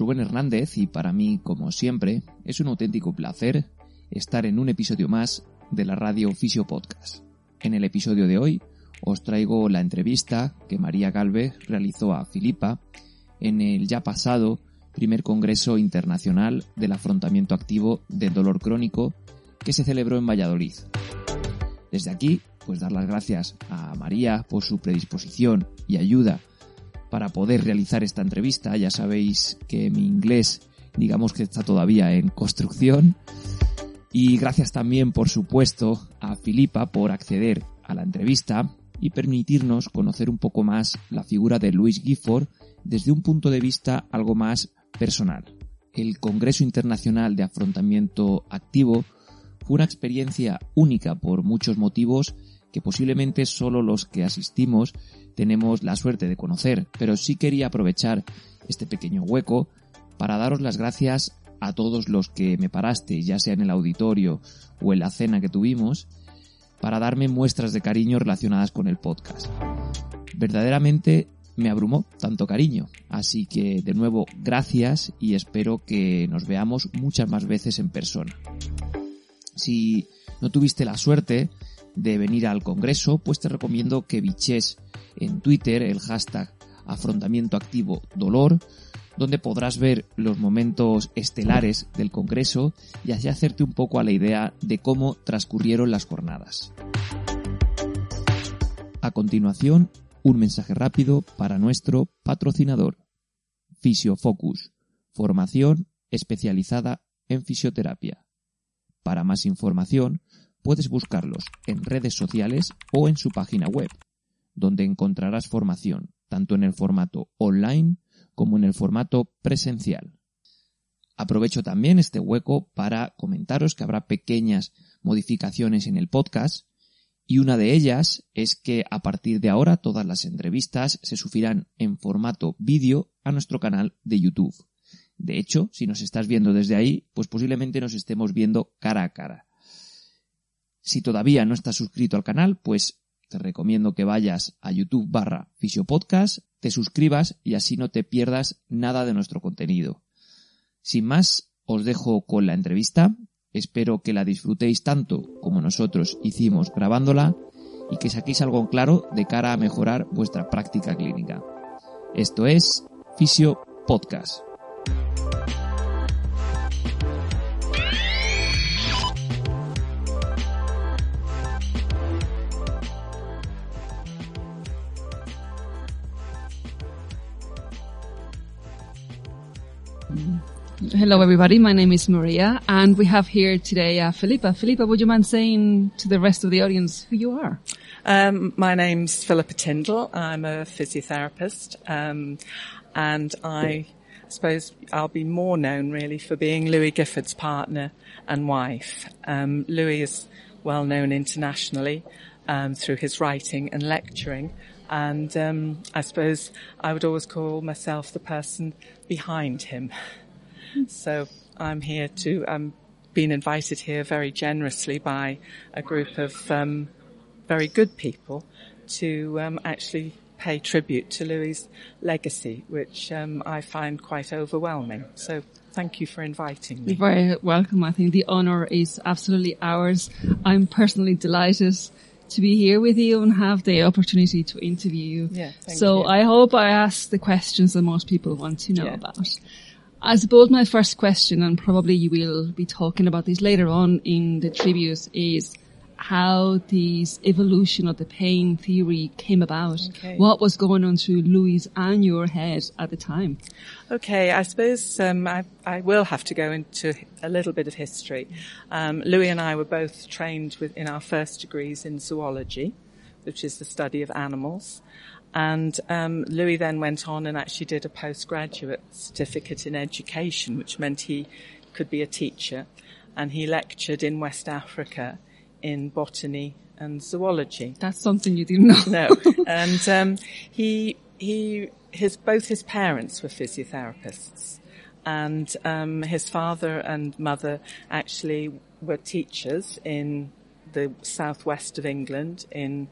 Rubén Hernández y para mí, como siempre, es un auténtico placer estar en un episodio más de la radio Fisio Podcast. En el episodio de hoy os traigo la entrevista que María Galvez realizó a Filipa en el ya pasado primer Congreso Internacional del Afrontamiento Activo del Dolor Crónico que se celebró en Valladolid. Desde aquí, pues dar las gracias a María por su predisposición y ayuda para poder realizar esta entrevista. Ya sabéis que mi inglés, digamos que está todavía en construcción. Y gracias también, por supuesto, a Filipa por acceder a la entrevista y permitirnos conocer un poco más la figura de Louis Gifford desde un punto de vista algo más personal. El Congreso Internacional de Afrontamiento Activo fue una experiencia única por muchos motivos que posiblemente solo los que asistimos tenemos la suerte de conocer, pero sí quería aprovechar este pequeño hueco para daros las gracias a todos los que me paraste, ya sea en el auditorio o en la cena que tuvimos, para darme muestras de cariño relacionadas con el podcast. Verdaderamente me abrumó tanto cariño, así que de nuevo gracias y espero que nos veamos muchas más veces en persona. Si no tuviste la suerte de venir al Congreso, pues te recomiendo que biches en Twitter el hashtag afrontamiento activo dolor, donde podrás ver los momentos estelares del Congreso y así hacerte un poco a la idea de cómo transcurrieron las jornadas. A continuación, un mensaje rápido para nuestro patrocinador, Fisiofocus, formación especializada en fisioterapia. Para más información, puedes buscarlos en redes sociales o en su página web, donde encontrarás formación tanto en el formato online como en el formato presencial. Aprovecho también este hueco para comentaros que habrá pequeñas modificaciones en el podcast y una de ellas es que a partir de ahora todas las entrevistas se subirán en formato vídeo a nuestro canal de YouTube. De hecho, si nos estás viendo desde ahí, pues posiblemente nos estemos viendo cara a cara. Si todavía no estás suscrito al canal, pues te recomiendo que vayas a YouTube barra Fisiopodcast, te suscribas y así no te pierdas nada de nuestro contenido. Sin más, os dejo con la entrevista. Espero que la disfrutéis tanto como nosotros hicimos grabándola y que saquéis algo claro de cara a mejorar vuestra práctica clínica. Esto es Fisio Podcast. Hello, everybody. My name is Maria, and we have here today uh, Philippa. Philippa, would you mind saying to the rest of the audience who you are? Um, my name's Philippa Tyndall. I'm a physiotherapist, um, and I suppose I'll be more known really for being Louis Gifford's partner and wife. Um, Louis is well known internationally um, through his writing and lecturing, and um, I suppose I would always call myself the person behind him. So I'm here to, I'm being invited here very generously by a group of um, very good people to um, actually pay tribute to Louis' legacy, which um, I find quite overwhelming. So thank you for inviting me. You're very welcome. I think the honour is absolutely ours. I'm personally delighted to be here with you and have the opportunity to interview you. Yeah, so you. I hope I ask the questions that most people want to know Yeah. about. I suppose my first question, and probably you will be talking about this later on in the tributes, is how this evolution of the pain theory came about. Okay. What was going on through Louis and your head at the time? Okay, I suppose um, I, I will have to go into a little bit of history. Um, Louis and I were both trained with, in our first degrees in zoology, which is the study of animals. And um, Louis then went on and actually did a postgraduate certificate in education, which meant he could be a teacher. And he lectured in West Africa in botany and zoology. That's something you didn't know. No, and um, he he his both his parents were physiotherapists, and um, his father and mother actually were teachers in the southwest of England in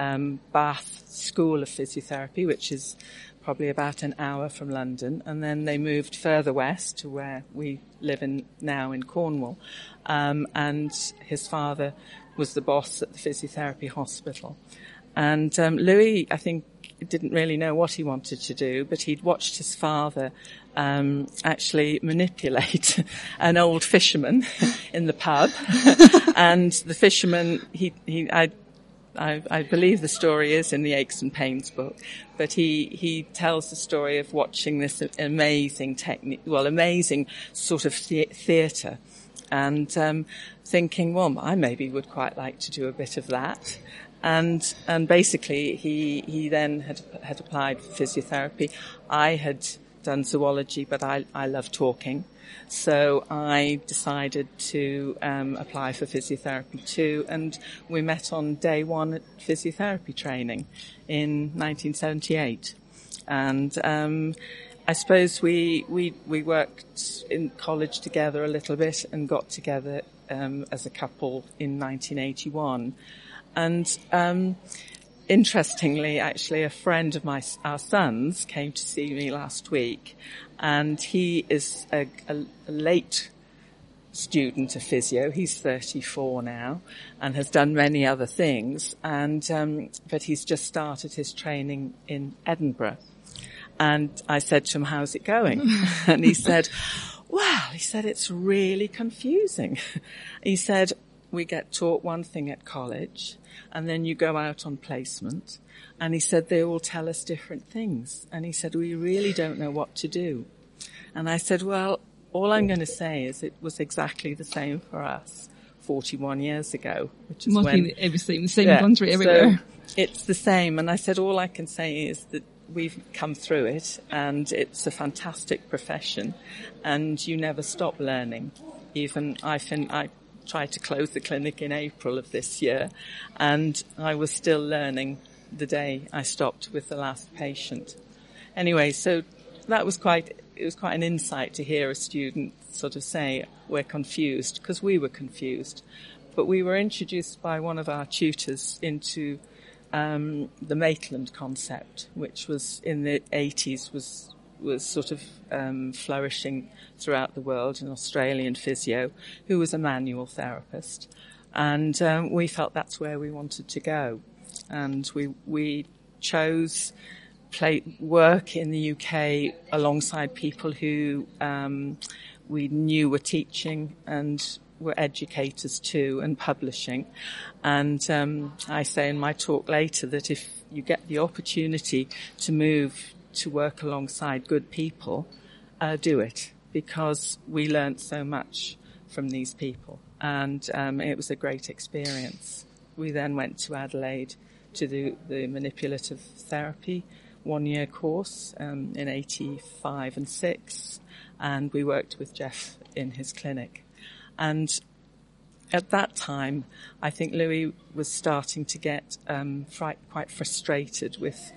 um, Bath School of Physiotherapy, which is probably about an hour from London, and then they moved further west to where we live in now in Cornwall. Um, and his father was the boss at the physiotherapy hospital. And um, Louis, I think, didn't really know what he wanted to do, but he'd watched his father um, actually manipulate an old fisherman in the pub, and the fisherman he he I I, I, believe the story is in the Aches and Pains book, but he, he tells the story of watching this amazing technique, well, amazing sort of the- theatre and um, thinking, well, I maybe would quite like to do a bit of that. And, and basically he, he then had, had applied for physiotherapy. I had done zoology, but I, I love talking. So I decided to um, apply for physiotherapy too, and we met on day one at physiotherapy training in 1978. And um, I suppose we, we we worked in college together a little bit and got together um, as a couple in 1981. And um, interestingly, actually, a friend of my our son's came to see me last week, and he is a, a, a late student of physio. He's 34 now and has done many other things. And, um, but he's just started his training in Edinburgh. And I said to him, how's it going? and he said, well, he said, it's really confusing. he said, we get taught one thing at college and then you go out on placement. And he said, they all tell us different things. And he said, we really don't know what to do. And I said, well, all I'm going to say is it was exactly the same for us 41 years ago, which is Must when, be the same, same yeah, country everywhere. So it's the same. And I said, all I can say is that we've come through it and it's a fantastic profession and you never stop learning. Even I, fin- I tried to close the clinic in April of this year and I was still learning the day I stopped with the last patient. Anyway, so that was quite, it was quite an insight to hear a student sort of say, we're confused, because we were confused. But we were introduced by one of our tutors into um, the Maitland concept, which was in the 80s was was sort of um, flourishing throughout the world, an Australian physio who was a manual therapist, and um, we felt that's where we wanted to go, and we we chose play work in the UK alongside people who um, we knew were teaching and were educators too and publishing. And um, I say in my talk later that if you get the opportunity to move to work alongside good people, uh, do it because we learnt so much from these people. And um, it was a great experience. We then went to Adelaide to do the manipulative therapy one year course um, in 85 and 6 and we worked with Geoff in his clinic. And at that time, I think Louis was starting to get um, quite frustrated with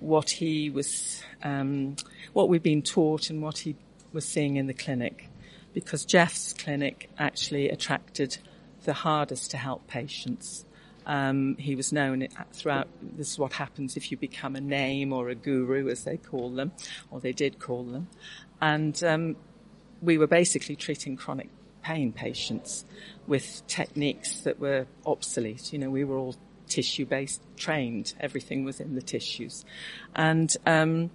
what he was, um, what we'd been taught and what he was seeing in the clinic, because Geoff's clinic actually attracted the hardest to help patients. Um, he was known throughout. This is what happens if you become a name or a guru, as they call them, or they did call them. And um, we were basically treating chronic pain patients with techniques that were obsolete. You know, we were all tissue-based trained. Everything was in the tissues, and um,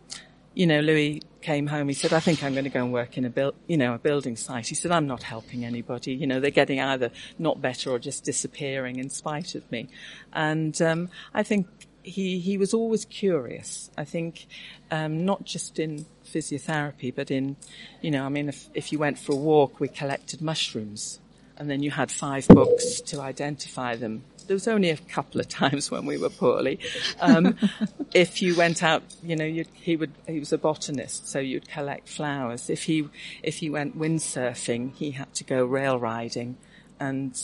you know, Louis came home. He said, "I think I'm going to go and work in a build, you know, a building site." He said, "I'm not helping anybody. You know, they're getting either not better or just disappearing in spite of me." And um, I think he he was always curious. I think um, not just in physiotherapy, but in, you know, I mean, if if you went for a walk, we collected mushrooms, and then you had five books to identify them there was only a couple of times when we were poorly. Um, if you went out, you know, he would, he was a botanist, so you'd collect flowers. If he, if he went windsurfing, he had to go rail riding and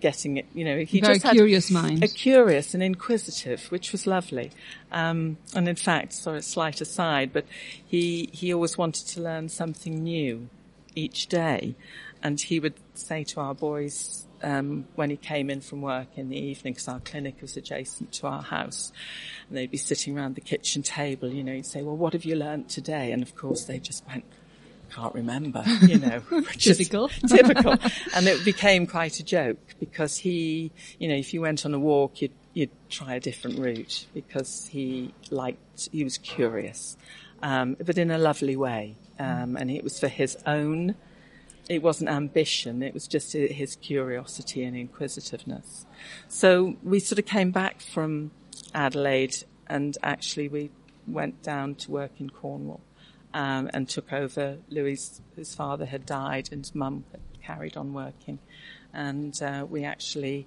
getting it, you know, he Very just had curious mind. a curious and inquisitive, which was lovely. Um, and in fact, sorry, slight aside, but he, he always wanted to learn something new each day. And he would say to our boys, um, when he came in from work in the evening, because our clinic was adjacent to our house, and they'd be sitting around the kitchen table, you know, he'd say, well, what have you learnt today? And of course they just went, can't remember, you know. which is Typical. typical. And it became quite a joke because he, you know, if you went on a walk, you'd, you'd try a different route because he liked, he was curious, um, but in a lovely way. Um, and it was for his own, it wasn't ambition, it was just his curiosity and inquisitiveness. So we sort of came back from Adelaide and actually we went down to work in Cornwall um, and took over. Louis, his father had died, and his mum had carried on working, and uh, we actually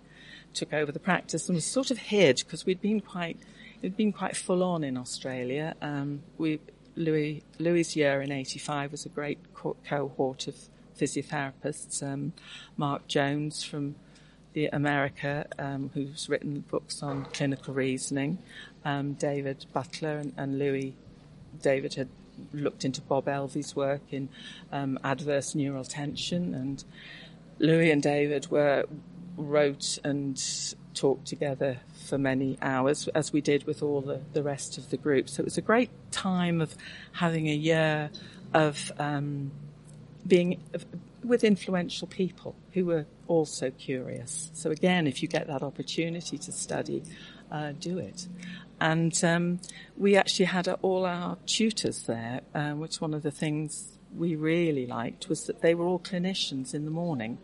took over the practice and was sort of hid because we'd been quite, it'd been quite full on in Australia. Um, we Louis Louis' year in '85 was a great co- cohort of physiotherapists. Um, Mark Jones from the America, um, who's written books on clinical reasoning, um, David Butler and, and Louis. David had looked into Bob Elvey's work in um, adverse neural tension, and Louis and David were wrote and talked together for many hours, as we did with all the, the rest of the group. So it was a great time of having a year of um, being with influential people who were also curious. So again, if you get that opportunity to study, uh, do it. And um, we actually had all our tutors there, uh, which one of the things we really liked was that they were all clinicians in the morning.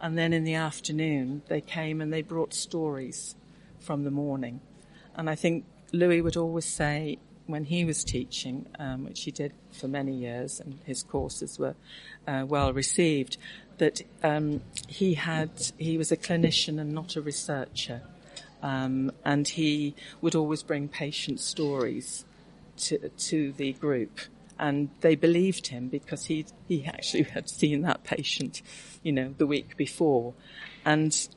And then in the afternoon, they came and they brought stories from the morning. And I think Louis would always say, when he was teaching, um, which he did for many years, and his courses were uh, well received, that um, he had he was a clinician and not a researcher. Um, and he would always bring patient stories to, to the group. And they believed him because he, he actually had seen that patient, you know, the week before. And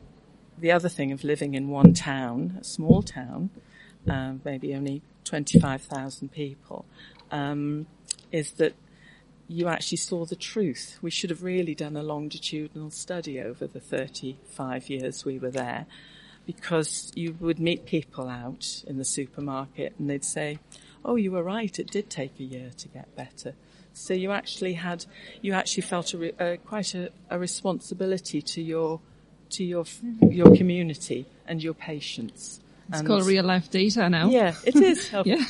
the other thing of living in one town, a small town, uh, maybe only 25,000 people, um, is that you actually saw the truth. We should have really done a longitudinal study over the 35 years we were there because you would meet people out in the supermarket and they'd say, "Oh, you were right. It did take a year to get better." So you actually had, you actually felt a, uh, quite a, a, responsibility to your, to your, your community and your patients. It's and called real life data now. Yeah, it is. Yeah.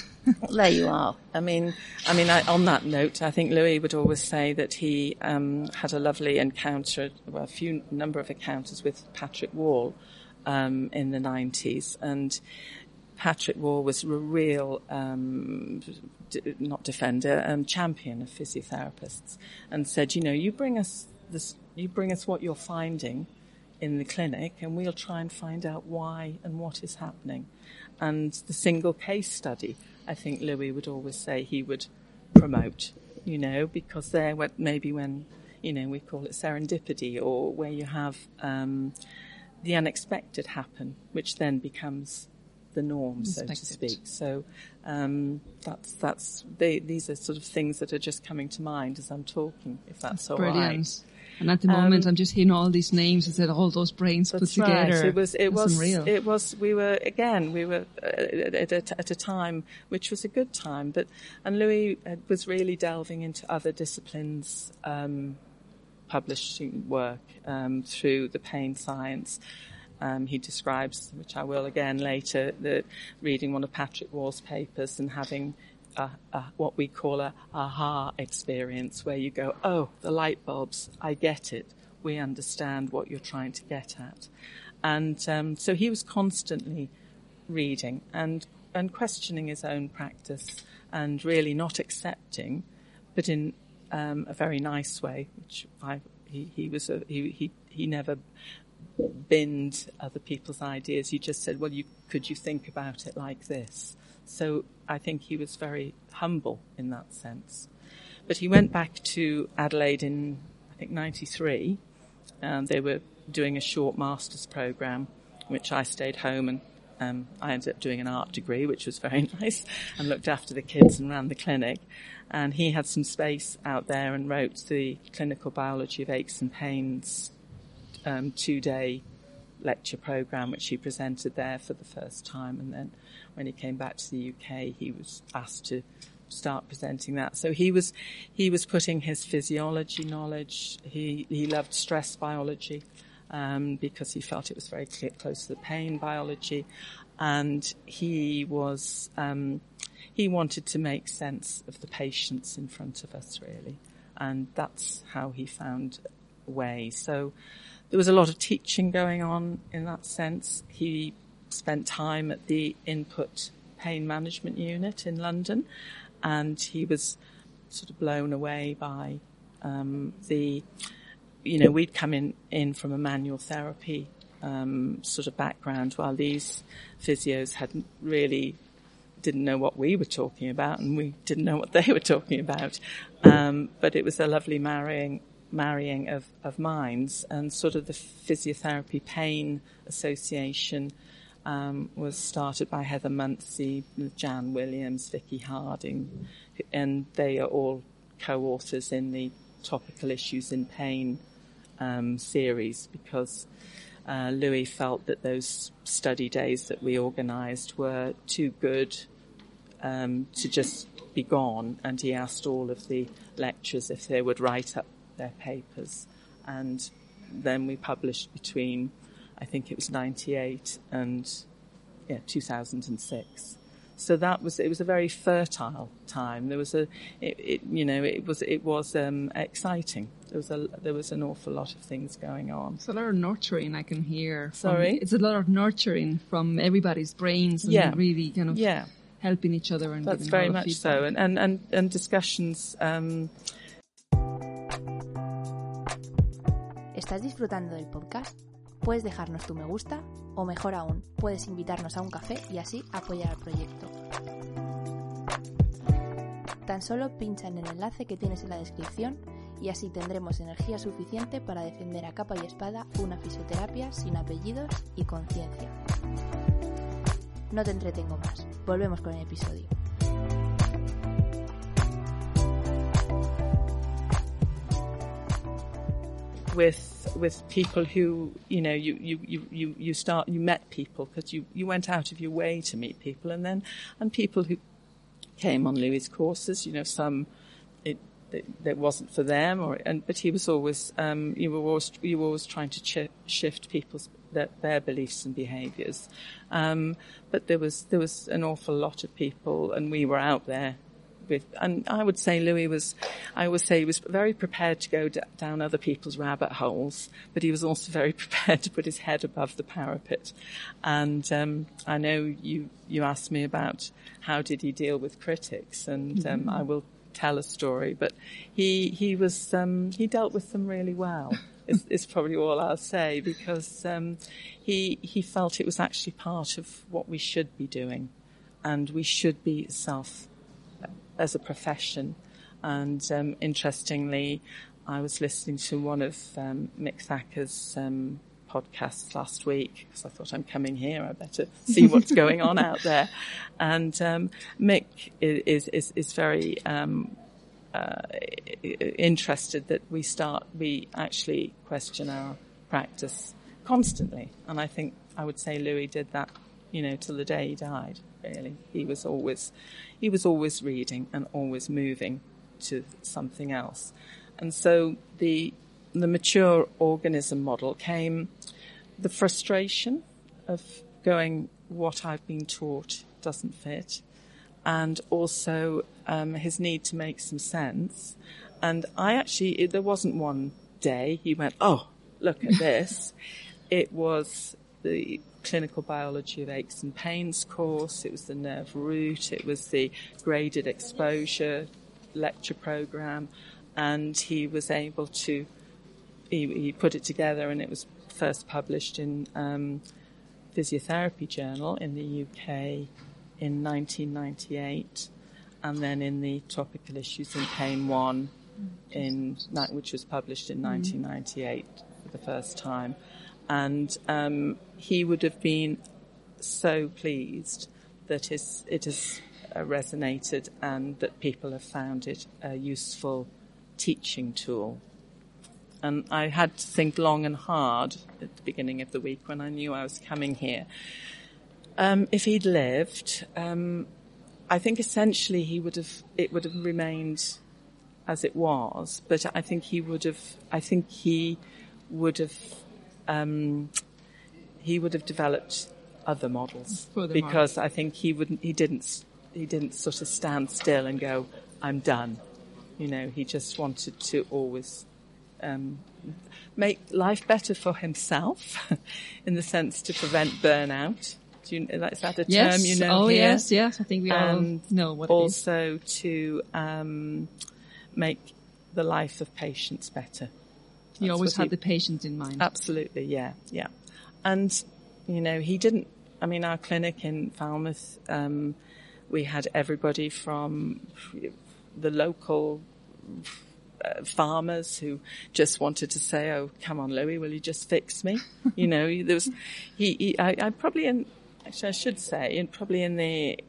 there you are. I mean, I mean, I, on that note, I think Louis would always say that he um, had a lovely encounter, well, a few number of encounters with Patrick Wall um, in the 90s. And Patrick Wall was a real, um, d- not defender, um, champion of physiotherapists and said, you know, you bring us this, you bring us what you're finding in the clinic and we'll try and find out why and what is happening. And the single case study, I think Louis would always say he would promote, you know, because there, what maybe when, you know, we call it serendipity or where you have, um, the unexpected happen, which then becomes the norm, so to speak. So um, that's that's they, these are sort of things that are just coming to mind as I'm talking. If that's, that's all brilliant. right. And at the moment, um, I'm just hearing all these names and said all those brains put that's together. Right. It was it that's was unreal. it was we were again we were uh, at, a, at a time which was a good time, but and Louis uh, was really delving into other disciplines. Um, publishing work um, through the pain science um, he describes, which I will again later, the reading one of Patrick Wall's papers and having a, a, what we call a aha experience, where you go, "Oh, the light bulbs! I get it. We understand what you're trying to get at." And um, so he was constantly reading and and questioning his own practice and really not accepting, but in um, a very nice way, which I he, he was a, he, he he never binned other people's ideas. He just said, well, you, could you think about it like this? So I think he was very humble in that sense. But he went back to Adelaide in, I think, 93. And they were doing a short master's program, which I stayed home and um, I ended up doing an art degree, which was very nice, and looked after the kids and ran the clinic. And he had some space out there and wrote the clinical biology of aches and pains um, two-day lecture program, which he presented there for the first time. And then when he came back to the UK, he was asked to start presenting that. So he was he was putting his physiology knowledge. He he loved stress biology um, because he felt it was very close to the pain biology, and he was um, he wanted to make sense of the patients in front of us really, and that's how he found a way. So there was a lot of teaching going on in that sense. He spent time at the input pain management unit in London, and he was sort of blown away by um, the you know, we'd come in, in from a manual therapy um, sort of background, while these physios hadn't really didn't know what we were talking about, and we didn't know what they were talking about. Um, but it was a lovely marrying marrying of, of minds, and sort of the physiotherapy pain association um, was started by Heather Muncey, Jan Williams, Vicky Harding, and they are all co-authors in the topical issues in pain um, series because uh, Louis felt that those study days that we organised were too good um, to just be gone, and he asked all of the lecturers if they would write up their papers, and then we published between, I think it was 98 and yeah 2006 so that was it was a very fertile time. There was a it, it you know it was it was um, exciting. There was a there was an awful lot of things going on. It's a lot of nurturing I can hear. Sorry, from, it's a lot of nurturing from everybody's brains and yeah. really kind of yeah. helping each other and that's very much so and and and, and discussions. Um, ¿Estás disfrutando del podcast? Puedes dejarnos tu me gusta o mejor aún, puedes invitarnos a un café y así apoyar al proyecto. Tan solo pincha en el enlace que tienes en la descripción y así tendremos energía suficiente para defender a capa y espada una fisioterapia sin apellidos y conciencia. No te entretengo más, volvemos con el episodio. With with people who you know you you you you, you start you met people because you you went out of your way to meet people and then and people who came on Louis' courses you know some it that wasn't for them or and but he was always um, you were always you were always trying to ch- shift people's their, their beliefs and behaviors um, but there was there was an awful lot of people and we were out there with, and I would say Louis was, I would say he was very prepared to go d- down other people's rabbit holes, but he was also very prepared to put his head above the parapet. And um, I know you you asked me about how did he deal with critics, and um, mm-hmm. I will tell a story, but he he was um, he dealt with them really well. is, is, probably all I'll say because um, he he felt it was actually part of what we should be doing, and we should be self as a profession. And um, interestingly, I was listening to one of um, Mick Thacker's um, podcasts last week because I thought I'm coming here. I better see what's going on out there. And um, Mick is is is very um, uh, interested that we start we actually question our practice constantly. And I think I would say Louis did that, you know, till the day he died really. He was always, he was always reading and always moving to something else. And so the, the mature organism model came the frustration of going, what I've been taught doesn't fit. And also, um, his need to make some sense. And I actually, there wasn't one day he went, oh, look at this. it was the clinical biology of aches and pains course. It was the nerve root. It was the graded exposure lecture program. And he was able to, he, he put it together and it was first published in um, Physiotherapy Journal in the UK in 1998, and then in the Topical Issues in Pain 1, in, which was published in 1998 for the first time. And um, he would have been so pleased that his, it has uh, resonated and that people have found it a useful teaching tool. And I had to think long and hard at the beginning of the week when I knew I was coming here. Um, if he'd lived, um, I think essentially he would have, it would have remained as it was, but I think he would have, I think he would have, um, he would have developed other models because I think he wouldn't, he didn't, he didn't sort of stand still and go, I'm done. You know, he just wanted to always um, make life better for himself, in the sense to prevent burnout. Do you, is that a yes. term you know? Oh here? yes, yes. I think we all know what also to um, make the life of patients better. He always had he, the patient in mind. Absolutely, yeah, yeah. And you know, he didn't. I mean, our clinic in Falmouth, um, we had everybody from the local uh, farmers who just wanted to say, "Oh, come on, Louis, will you just fix me?" you know, there was he. he I, I, probably in actually I should say, in probably in the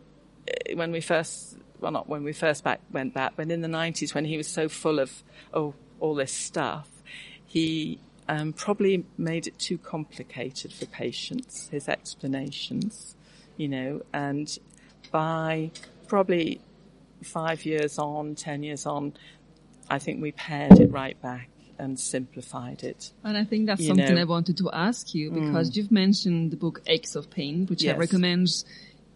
uh, when we first well not when we first back went back, but in the nineties when he was so full of oh all this stuff, he um, probably made it too complicated for patients. His explanations, you know, and by probably five years on, ten years on, I think we pared it right back and simplified it. And I think that's you something know. I wanted to ask you because mm. you've mentioned the book Aches of Pain, which yes. I recommend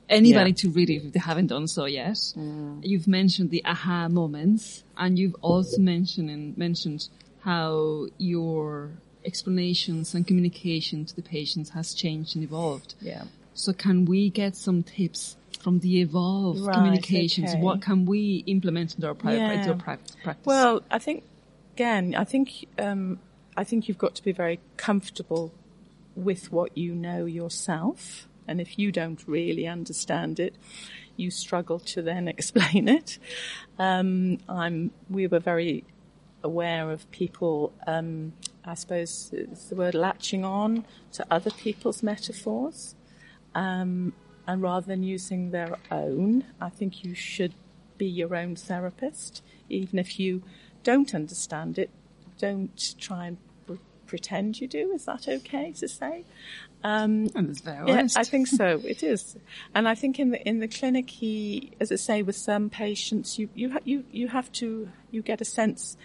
anybody yeah. to read it if they haven't done so yet. Mm. You've mentioned the aha moments and you've also mentioned mentioned how your explanations and communication to the patients has changed and evolved. Yeah. So can we get some tips from the evolved right, communications? Okay. What can we implement into our, private, yeah. practice? Well, I think again, I think um, I think you've got to be very comfortable with what you know yourself, and if you don't really understand it, you struggle to then explain it. Um, I'm. We were very aware of people. Um, I suppose it's the word latching on to other people's metaphors. Um, and rather than using their own, I think you should be your own therapist. Even if you don't understand it, don't try and pretend you do. Is that okay to say? Um, yeah, I think so. It is, and I think in the in the clinic, he, as I say, with some patients, you you ha- you you have to you get a sense.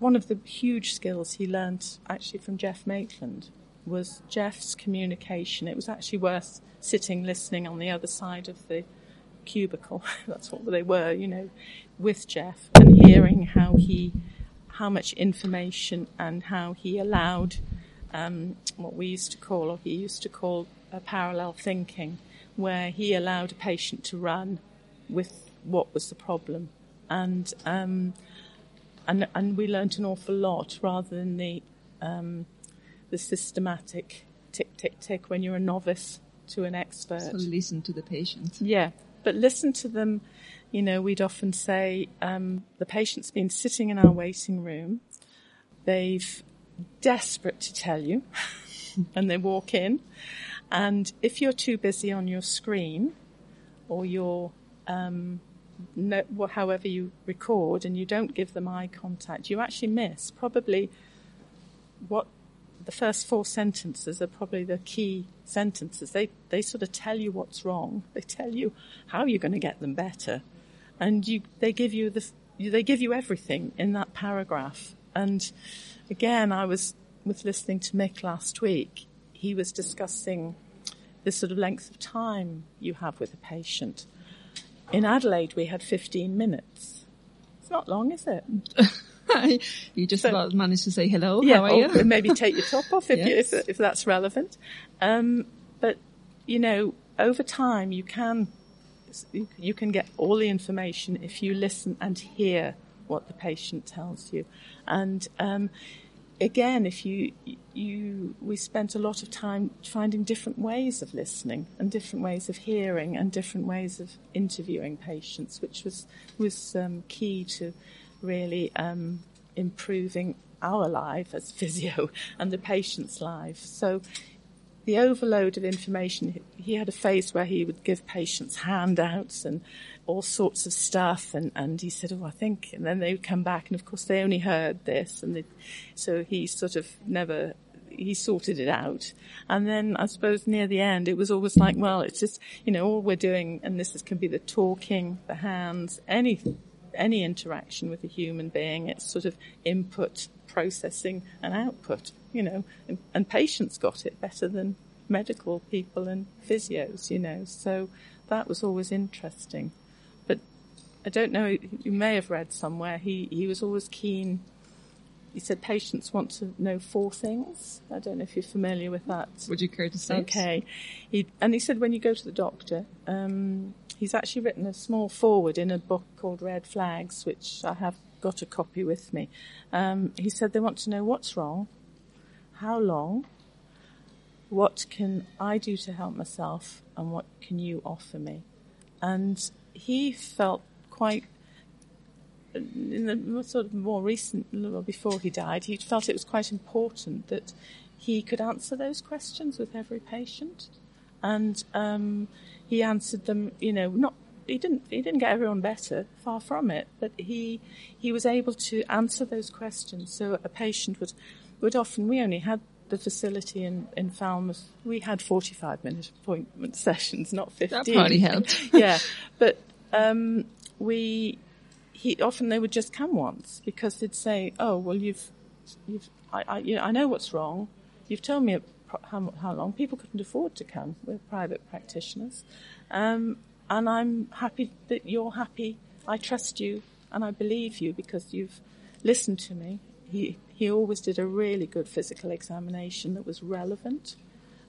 One of the huge skills he learnt actually from Geoff Maitland was Geoff's communication. It was actually worth sitting listening on the other side of the cubicle. That's what they were, you know, with Geoff and hearing how he, how much information and how he allowed um, what we used to call, or he used to call, a parallel thinking, where he allowed a patient to run with what was the problem, and um, and and we learnt an awful lot rather than the um, the systematic tick tick tick when you're a novice to an expert. So listen to the patient. Yeah, but listen to them. You know, we'd often say um, the patient's been sitting in our waiting room. They've desperate to tell you, and they walk in. And if you're too busy on your screen, or your um, no, however you record, and you don't give them eye contact, you actually miss probably what the first four sentences are probably the key sentences. They they sort of tell you what's wrong. They tell you how you're going to get them better, and you they give you the they give you everything in that paragraph. And again, I was with listening to Mick last week. He was discussing the sort of length of time you have with a patient. In Adelaide, we had 15 minutes. It's not long, is it? you just so, about managed to say hello. Yeah, How are you? maybe take your top off if, yes. you, if, if that's relevant. Um, but you know, over time, you can you can get all the information if you listen and hear what the patient tells you, and um, again, if you you we spent a lot of time finding different ways of listening and different ways of hearing and different ways of interviewing patients, which was was um, key to really um, improving our life as physio and the patient's life. So the overload of information, he had a phase where he would give patients handouts and all sorts of stuff. And, and he said, Oh, I think, and then they would come back. And of course they only heard this. And so he sort of never, he sorted it out. And then I suppose near the end, it was always like, well, it's just, you know, all we're doing, and this is, can be the talking, the hands, anything, any interaction with a human being. It's sort of input, processing and output, you know, and, and patients got it better than medical people and physios, you know, so that was always interesting. I don't know, you may have read somewhere, he, he was always keen, he said patients want to know four things. I don't know if you're familiar with that. Would you care to say? Okay. He, and he said when you go to the doctor, um, he's actually written a small forward in a book called Red Flags, which I have got a copy with me. Um, he said they want to know what's wrong, how long, what can I do to help myself, and what can you offer me. And he felt quite, in the sort of more recent, well, before he died, he felt it was quite important that he could answer those questions with every patient. And um, he answered them, you know, not he didn't he didn't get everyone better, far from it, but he he was able to answer those questions. So a patient would would often we only had the facility in, in Falmouth, we had 45 minute appointment sessions, not 15. That probably helped. yeah. But, um, we, he, often they would just come once because they'd say, oh, well, you've, you've, I, I, you know, I know what's wrong. You've told me how, how long. People couldn't afford to come. We're private practitioners. Um, and I'm happy that you're happy. I trust you and I believe you because you've listened to me. He, he always did a really good physical examination that was relevant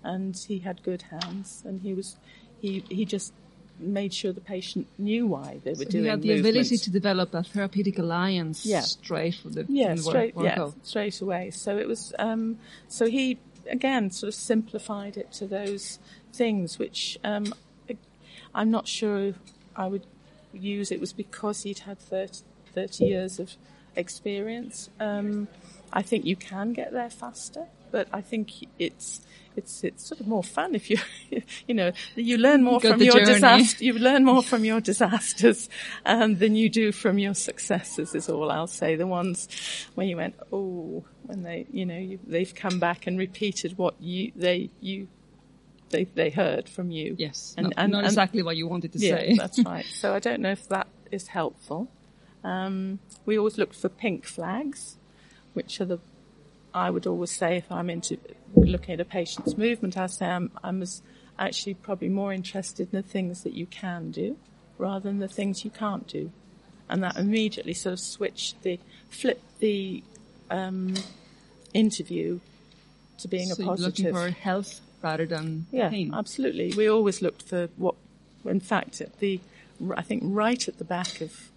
and he had good hands and he was, he, he just made sure the patient knew why they were so doing He had the ability to develop a therapeutic alliance Yeah. straight from the yeah, straight, work- yeah, straight away. So it was, um, so he again sort of simplified it to those things, which um, I'm not sure I would use. It was because he'd had 30, 30 years of experience. Um, I think you can get there faster, but I think it's it's it's sort of more fun if you you know you learn more from your disaster you learn more from your disasters um, than you do from your successes is all I'll say the ones when you went oh when they you know you, they've come back and repeated what you they you they they heard from you Yes, And- not, and- not and- exactly what you wanted to yeah, say. that's right. So I don't know if that is helpful. Um, we always looked for pink flags, which are the, I would always say if I'm into looking at a patient's movement, I say I'm, I'm actually probably more interested in the things that you can do rather than the things you can't do. And that immediately sort of switched the, flipped the, um, interview to being so a positive. looking for health rather than Yeah, pain. absolutely. We always looked for what, in fact, at the, I think right at the back of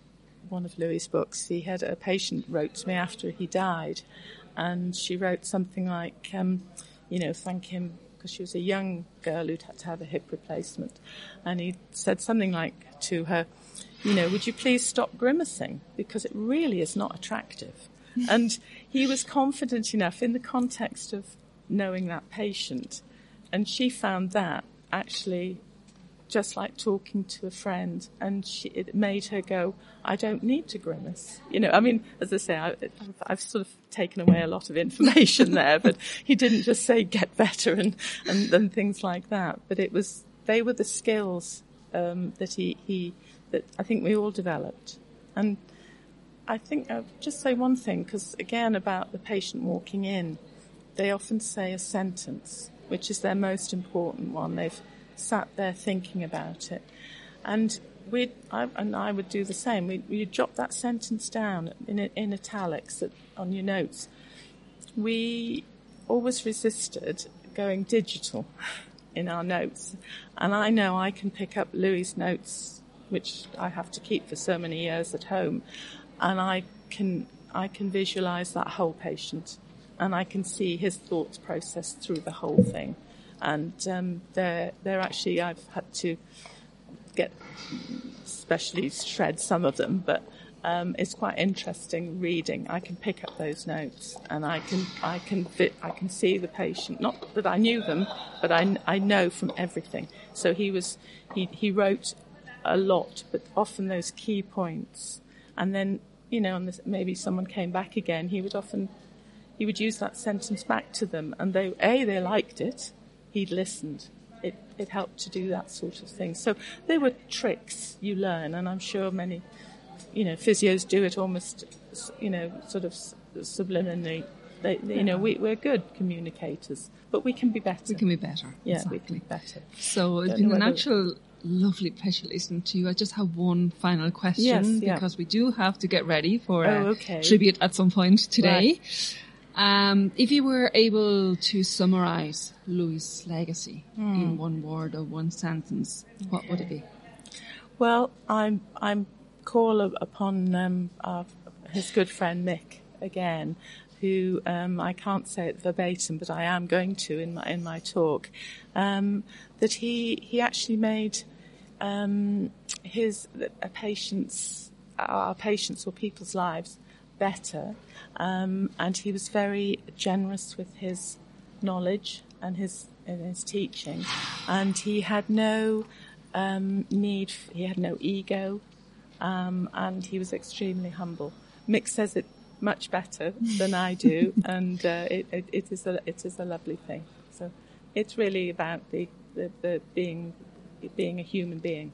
one of Louis' books, he had a patient wrote to me after he died, and she wrote something like, um, you know, thank him because she was a young girl who'd had to have a hip replacement, and he said something like to her, you know, would you please stop grimacing? Because it really is not attractive. and he was confident enough in the context of knowing that patient. And she found that actually just like talking to a friend and she, it made her go, I don't need to grimace. You know, I mean, as I say, I, I've, I've sort of taken away a lot of information there, but he didn't just say get better and, and, and things like that. But it was, they were the skills, um, that he, he, that I think we all developed. And I think I'll just say one thing, because again about the patient walking in, they often say a sentence, which is their most important one. They've sat there thinking about it. And we and I would do the same. We, we jot that sentence down in, in italics at, on your notes. We always resisted going digital in our notes. And I know I can pick up Louis' notes, which I have to keep for so many years at home, and I can, I can visualize that whole patient and I can see his thoughts process through the whole thing. And um, they're they're actually I've had to get specially shred some of them, but um, it's quite interesting reading. I can pick up those notes, and I can I can I can see the patient. Not that I knew them, but I, I know from everything. So he was he he wrote a lot, but often those key points, and then you know, and maybe someone came back again. He would often he would use that sentence back to them, and they a they liked it. He'd listened. It it helped to do that sort of thing. So there were tricks you learn, and I'm sure many you know, physios do it almost, you know, sort of subliminally. They, you know, we, we're good communicators, but we can be better. We can be better. Yeah, exactly. we can be better. So it's been an actual lovely pleasure listening to you. I just have one final question yes, yeah. because we do have to get ready for oh, a okay. tribute at some point today. Right. Um, if you were able to summarize Louis' legacy mm. in one word or one sentence, okay. what would it be? Well, I'm I'm call upon um, our, his good friend Mick again, who um, I can't say it verbatim, but I am going to in my in my talk. Um, that he he actually made um, his a patient's our patients or people's lives better, um, and he was very generous with his knowledge and his and his teaching, and he had no um, need. He had no ego um, and he was extremely humble. Mick says it much better than I do, and uh, it, it, it is a it is a lovely thing. So it's really about the, the, the being being a human being.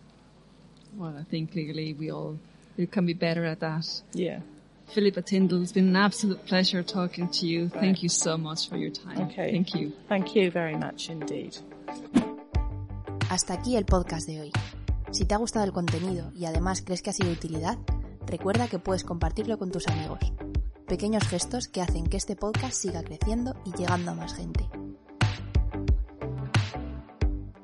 Well, I think clearly we all we can be better at that. Yeah. Philippa Tyndall, it's been an absolute pleasure talking to you. Right. Thank you so much for your time. Okay. Thank you. Thank you very much indeed. Hasta aquí el podcast de hoy. Si te ha gustado el contenido y además crees que ha sido de utilidad, recuerda que puedes compartirlo con tus amigos. Pequeños gestos que hacen que este podcast siga creciendo y llegando a más gente.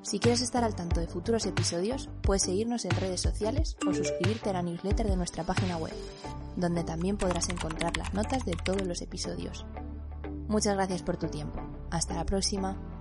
Si quieres estar al tanto de futuros episodios, puedes seguirnos en redes sociales o suscribirte a la newsletter de nuestra página web, donde también podrás encontrar las notas de todos los episodios. Muchas gracias por tu tiempo. Hasta la próxima.